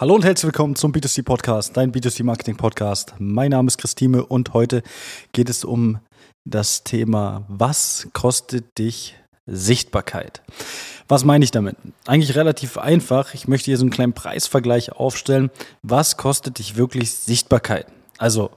Hallo und herzlich willkommen zum B2C Podcast, dein B2C Marketing Podcast. Mein Name ist Christine und heute geht es um das Thema, was kostet dich Sichtbarkeit? Was meine ich damit? Eigentlich relativ einfach. Ich möchte hier so einen kleinen Preisvergleich aufstellen. Was kostet dich wirklich Sichtbarkeit? Also,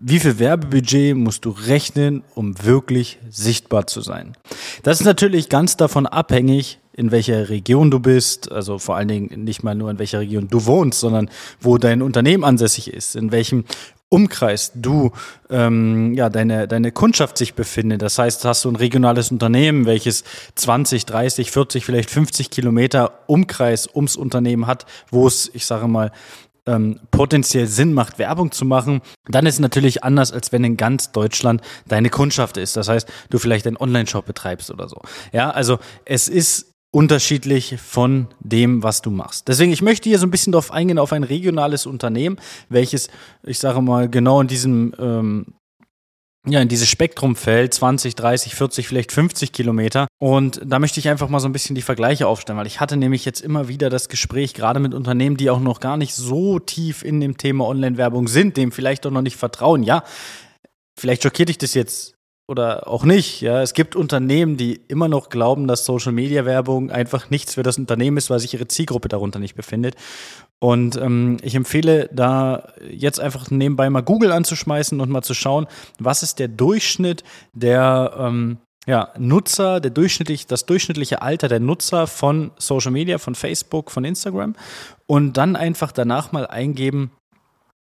wie viel Werbebudget musst du rechnen, um wirklich sichtbar zu sein? Das ist natürlich ganz davon abhängig, in welcher Region du bist, also vor allen Dingen nicht mal nur in welcher Region du wohnst, sondern wo dein Unternehmen ansässig ist, in welchem Umkreis du ähm, ja deine deine Kundschaft sich befindet. Das heißt, hast du ein regionales Unternehmen, welches 20, 30, 40, vielleicht 50 Kilometer Umkreis ums Unternehmen hat, wo es, ich sage mal, ähm, potenziell Sinn macht, Werbung zu machen, dann ist natürlich anders, als wenn in ganz Deutschland deine Kundschaft ist. Das heißt, du vielleicht einen Online-Shop betreibst oder so. Ja, also es ist unterschiedlich von dem, was du machst. Deswegen, ich möchte hier so ein bisschen darauf eingehen, auf ein regionales Unternehmen, welches, ich sage mal, genau in diesem, ähm, ja, in dieses Spektrum fällt, 20, 30, 40, vielleicht 50 Kilometer. Und da möchte ich einfach mal so ein bisschen die Vergleiche aufstellen, weil ich hatte nämlich jetzt immer wieder das Gespräch, gerade mit Unternehmen, die auch noch gar nicht so tief in dem Thema Online-Werbung sind, dem vielleicht auch noch nicht vertrauen. Ja, vielleicht schockiert dich das jetzt oder auch nicht. Ja, es gibt Unternehmen, die immer noch glauben, dass Social Media Werbung einfach nichts für das Unternehmen ist, weil sich ihre Zielgruppe darunter nicht befindet. Und ähm, ich empfehle da jetzt einfach nebenbei mal Google anzuschmeißen und mal zu schauen, was ist der Durchschnitt der ähm, ja, Nutzer, der durchschnittlich, das durchschnittliche Alter der Nutzer von Social Media, von Facebook, von Instagram und dann einfach danach mal eingeben,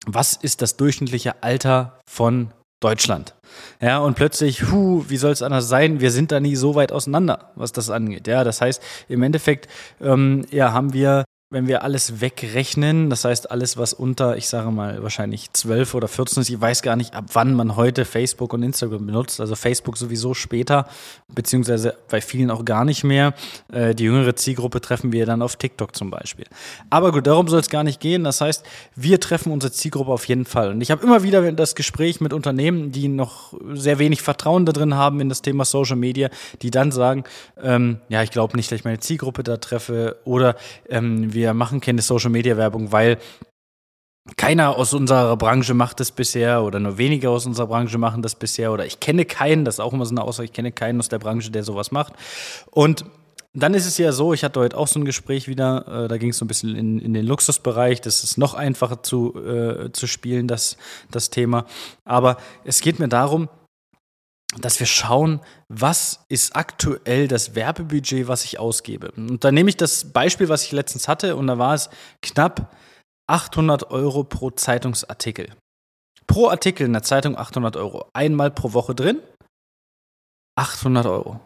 was ist das durchschnittliche Alter von Deutschland. Ja, und plötzlich, hu, wie soll es anders sein? Wir sind da nie so weit auseinander, was das angeht. Ja, das heißt, im Endeffekt, ähm, ja, haben wir wenn wir alles wegrechnen, das heißt alles, was unter, ich sage mal, wahrscheinlich 12 oder 14 ist, ich weiß gar nicht, ab wann man heute Facebook und Instagram benutzt, also Facebook sowieso später, beziehungsweise bei vielen auch gar nicht mehr. Äh, die jüngere Zielgruppe treffen wir dann auf TikTok zum Beispiel. Aber gut, darum soll es gar nicht gehen. Das heißt, wir treffen unsere Zielgruppe auf jeden Fall. Und ich habe immer wieder das Gespräch mit Unternehmen, die noch sehr wenig Vertrauen da drin haben in das Thema Social Media, die dann sagen, ähm, ja, ich glaube nicht, dass ich meine Zielgruppe da treffe oder ähm, wir machen keine Social Media Werbung, weil keiner aus unserer Branche macht das bisher oder nur wenige aus unserer Branche machen das bisher oder ich kenne keinen, das ist auch immer so eine Aussage, ich kenne keinen aus der Branche, der sowas macht. Und dann ist es ja so, ich hatte heute auch so ein Gespräch wieder, äh, da ging es so ein bisschen in, in den Luxusbereich, das ist noch einfacher zu, äh, zu spielen, das, das Thema. Aber es geht mir darum, dass wir schauen, was ist aktuell das Werbebudget, was ich ausgebe. Und da nehme ich das Beispiel, was ich letztens hatte, und da war es knapp 800 Euro pro Zeitungsartikel. Pro Artikel in der Zeitung 800 Euro. Einmal pro Woche drin, 800 Euro.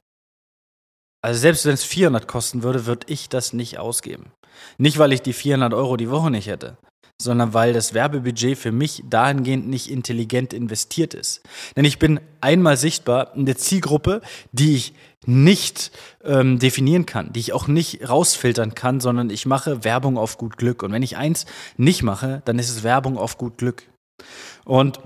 Also selbst wenn es 400 kosten würde, würde ich das nicht ausgeben. Nicht, weil ich die 400 Euro die Woche nicht hätte, sondern weil das Werbebudget für mich dahingehend nicht intelligent investiert ist. Denn ich bin einmal sichtbar in der Zielgruppe, die ich nicht ähm, definieren kann, die ich auch nicht rausfiltern kann, sondern ich mache Werbung auf gut Glück. Und wenn ich eins nicht mache, dann ist es Werbung auf gut Glück. Und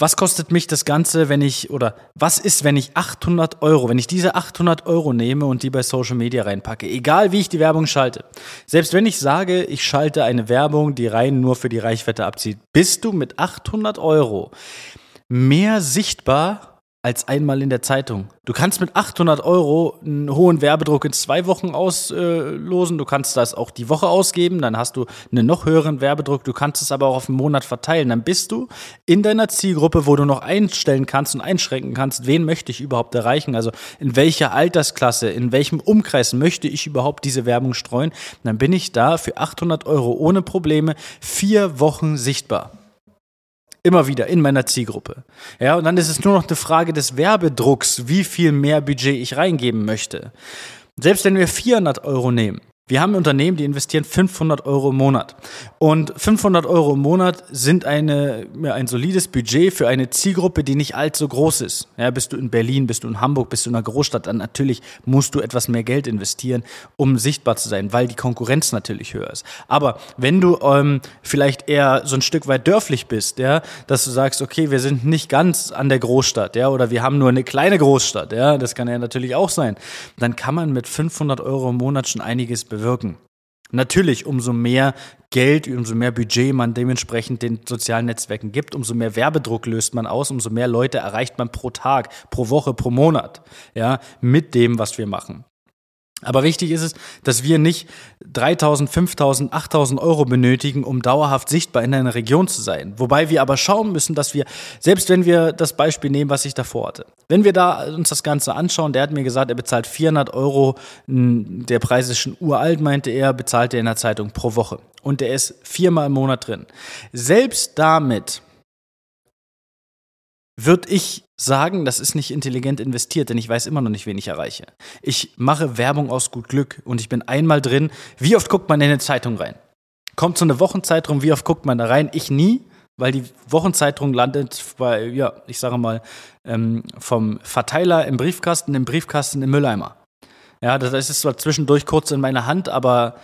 was kostet mich das Ganze, wenn ich, oder was ist, wenn ich 800 Euro, wenn ich diese 800 Euro nehme und die bei Social Media reinpacke, egal wie ich die Werbung schalte. Selbst wenn ich sage, ich schalte eine Werbung, die rein nur für die Reichweite abzieht, bist du mit 800 Euro mehr sichtbar als einmal in der Zeitung. Du kannst mit 800 Euro einen hohen Werbedruck in zwei Wochen auslosen. Du kannst das auch die Woche ausgeben. Dann hast du einen noch höheren Werbedruck. Du kannst es aber auch auf einen Monat verteilen. Dann bist du in deiner Zielgruppe, wo du noch einstellen kannst und einschränken kannst, wen möchte ich überhaupt erreichen? Also in welcher Altersklasse, in welchem Umkreis möchte ich überhaupt diese Werbung streuen? Dann bin ich da für 800 Euro ohne Probleme vier Wochen sichtbar. Immer wieder in meiner Zielgruppe. Ja, und dann ist es nur noch eine Frage des Werbedrucks, wie viel mehr Budget ich reingeben möchte. Selbst wenn wir 400 Euro nehmen, wir haben Unternehmen, die investieren 500 Euro im Monat. Und 500 Euro im Monat sind eine, ja, ein solides Budget für eine Zielgruppe, die nicht allzu groß ist. Ja, bist du in Berlin, bist du in Hamburg, bist du in einer Großstadt, dann natürlich musst du etwas mehr Geld investieren, um sichtbar zu sein, weil die Konkurrenz natürlich höher ist. Aber wenn du ähm, vielleicht eher so ein Stück weit dörflich bist, ja, dass du sagst, okay, wir sind nicht ganz an der Großstadt, ja, oder wir haben nur eine kleine Großstadt, ja, das kann ja natürlich auch sein, dann kann man mit 500 Euro im Monat schon einiges bewegen bewirken. Natürlich, umso mehr Geld, umso mehr Budget man dementsprechend den sozialen Netzwerken gibt, umso mehr Werbedruck löst man aus, umso mehr Leute erreicht man pro Tag, pro Woche, pro Monat, ja, mit dem, was wir machen. Aber wichtig ist es, dass wir nicht 3000, 5000, 8000 Euro benötigen, um dauerhaft sichtbar in einer Region zu sein. Wobei wir aber schauen müssen, dass wir, selbst wenn wir das Beispiel nehmen, was ich davor hatte, wenn wir da uns das Ganze anschauen, der hat mir gesagt, er bezahlt 400 Euro, der Preis ist schon uralt, meinte er, bezahlt er in der Zeitung pro Woche. Und der ist viermal im Monat drin. Selbst damit würde ich sagen, das ist nicht intelligent investiert, denn ich weiß immer noch nicht, wen ich erreiche. Ich mache Werbung aus gut Glück und ich bin einmal drin. Wie oft guckt man in eine Zeitung rein? Kommt so eine Wochenzeitung, wie oft guckt man da rein? Ich nie, weil die Wochenzeitung landet bei, ja, ich sage mal, ähm, vom Verteiler im Briefkasten, im Briefkasten im Mülleimer. Ja, das ist zwar zwischendurch kurz in meiner Hand, aber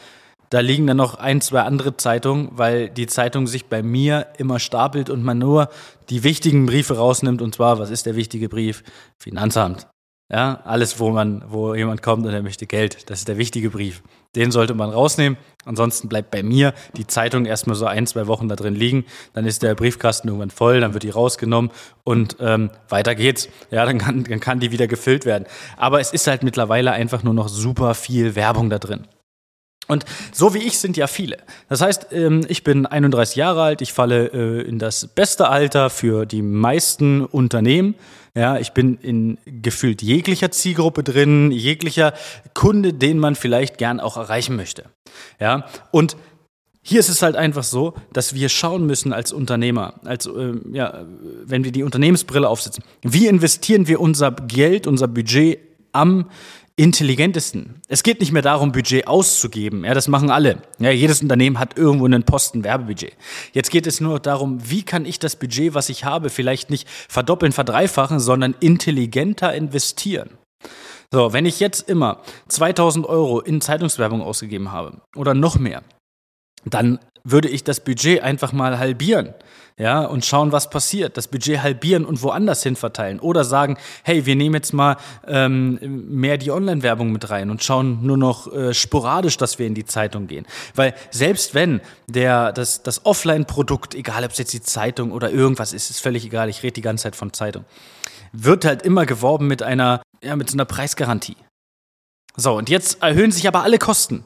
da liegen dann noch ein, zwei andere Zeitungen, weil die Zeitung sich bei mir immer stapelt und man nur die wichtigen Briefe rausnimmt. Und zwar, was ist der wichtige Brief? Finanzamt. Ja, alles, wo man, wo jemand kommt und er möchte Geld. Das ist der wichtige Brief. Den sollte man rausnehmen. Ansonsten bleibt bei mir die Zeitung erstmal so ein, zwei Wochen da drin liegen. Dann ist der Briefkasten irgendwann voll, dann wird die rausgenommen und ähm, weiter geht's. Ja, dann kann, dann kann die wieder gefüllt werden. Aber es ist halt mittlerweile einfach nur noch super viel Werbung da drin. Und so wie ich sind ja viele. Das heißt, ähm, ich bin 31 Jahre alt, ich falle äh, in das beste Alter für die meisten Unternehmen. Ja, ich bin in gefühlt jeglicher Zielgruppe drin, jeglicher Kunde, den man vielleicht gern auch erreichen möchte. Ja, und hier ist es halt einfach so, dass wir schauen müssen als Unternehmer, als äh, ja, wenn wir die Unternehmensbrille aufsetzen, wie investieren wir unser Geld, unser Budget am intelligentesten. Es geht nicht mehr darum, Budget auszugeben. Ja, das machen alle. Ja, jedes Unternehmen hat irgendwo einen Posten Werbebudget. Jetzt geht es nur darum, wie kann ich das Budget, was ich habe, vielleicht nicht verdoppeln, verdreifachen, sondern intelligenter investieren. So, wenn ich jetzt immer 2000 Euro in Zeitungswerbung ausgegeben habe oder noch mehr, dann würde ich das Budget einfach mal halbieren ja, und schauen, was passiert. Das Budget halbieren und woanders hin verteilen. Oder sagen, hey, wir nehmen jetzt mal ähm, mehr die Online-Werbung mit rein und schauen nur noch äh, sporadisch, dass wir in die Zeitung gehen. Weil selbst wenn der, das, das Offline-Produkt, egal ob es jetzt die Zeitung oder irgendwas ist, ist völlig egal, ich rede die ganze Zeit von Zeitung, wird halt immer geworben mit einer, ja, mit so einer Preisgarantie. So, und jetzt erhöhen sich aber alle Kosten.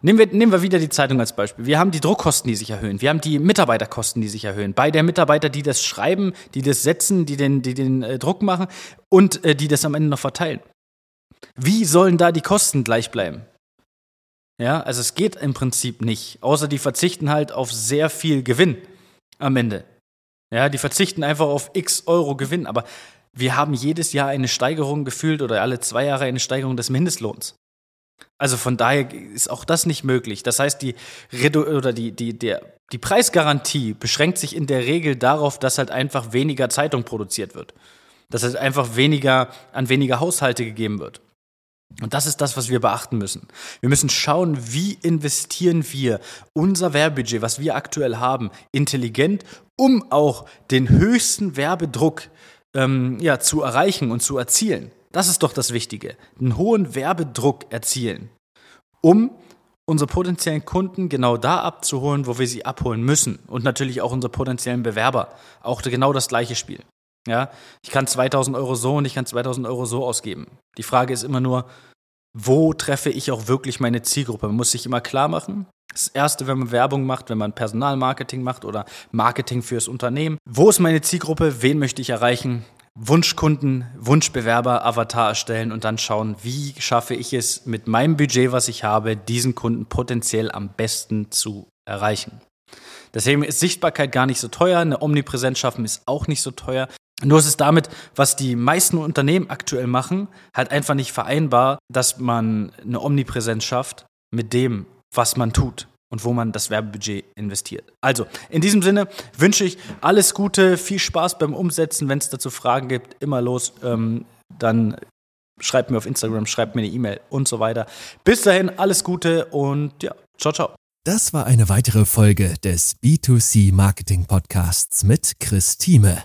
Nehmen wir, nehmen wir wieder die Zeitung als Beispiel. Wir haben die Druckkosten, die sich erhöhen. Wir haben die Mitarbeiterkosten, die sich erhöhen. Bei der Mitarbeiter, die das schreiben, die das setzen, die den, die den äh, Druck machen und äh, die das am Ende noch verteilen. Wie sollen da die Kosten gleich bleiben? Ja, also es geht im Prinzip nicht. Außer die verzichten halt auf sehr viel Gewinn am Ende. Ja, die verzichten einfach auf x Euro Gewinn. Aber wir haben jedes Jahr eine Steigerung gefühlt oder alle zwei Jahre eine Steigerung des Mindestlohns. Also von daher ist auch das nicht möglich. Das heißt, die Redu oder die, die, der, die Preisgarantie beschränkt sich in der Regel darauf, dass halt einfach weniger Zeitung produziert wird. Dass halt einfach weniger an weniger Haushalte gegeben wird. Und das ist das, was wir beachten müssen. Wir müssen schauen, wie investieren wir unser Werbebudget, was wir aktuell haben, intelligent, um auch den höchsten Werbedruck ähm, ja, zu erreichen und zu erzielen. Das ist doch das Wichtige. Einen hohen Werbedruck erzielen, um unsere potenziellen Kunden genau da abzuholen, wo wir sie abholen müssen. Und natürlich auch unsere potenziellen Bewerber. Auch genau das gleiche Spiel. Ja, ich kann 2000 Euro so und ich kann 2000 Euro so ausgeben. Die Frage ist immer nur, wo treffe ich auch wirklich meine Zielgruppe? Man muss sich immer klar machen. Das erste, wenn man Werbung macht, wenn man Personalmarketing macht oder Marketing fürs Unternehmen. Wo ist meine Zielgruppe? Wen möchte ich erreichen? Wunschkunden, Wunschbewerber, Avatar erstellen und dann schauen, wie schaffe ich es mit meinem Budget, was ich habe, diesen Kunden potenziell am besten zu erreichen. Deswegen ist Sichtbarkeit gar nicht so teuer, eine Omnipräsenz schaffen ist auch nicht so teuer. Nur ist es damit, was die meisten Unternehmen aktuell machen, halt einfach nicht vereinbar, dass man eine Omnipräsenz schafft mit dem, was man tut und wo man das Werbebudget investiert. Also, in diesem Sinne wünsche ich alles Gute, viel Spaß beim Umsetzen. Wenn es dazu Fragen gibt, immer los. Ähm, dann schreibt mir auf Instagram, schreibt mir eine E-Mail und so weiter. Bis dahin, alles Gute und ja, ciao, ciao. Das war eine weitere Folge des B2C Marketing Podcasts mit Chris Thieme.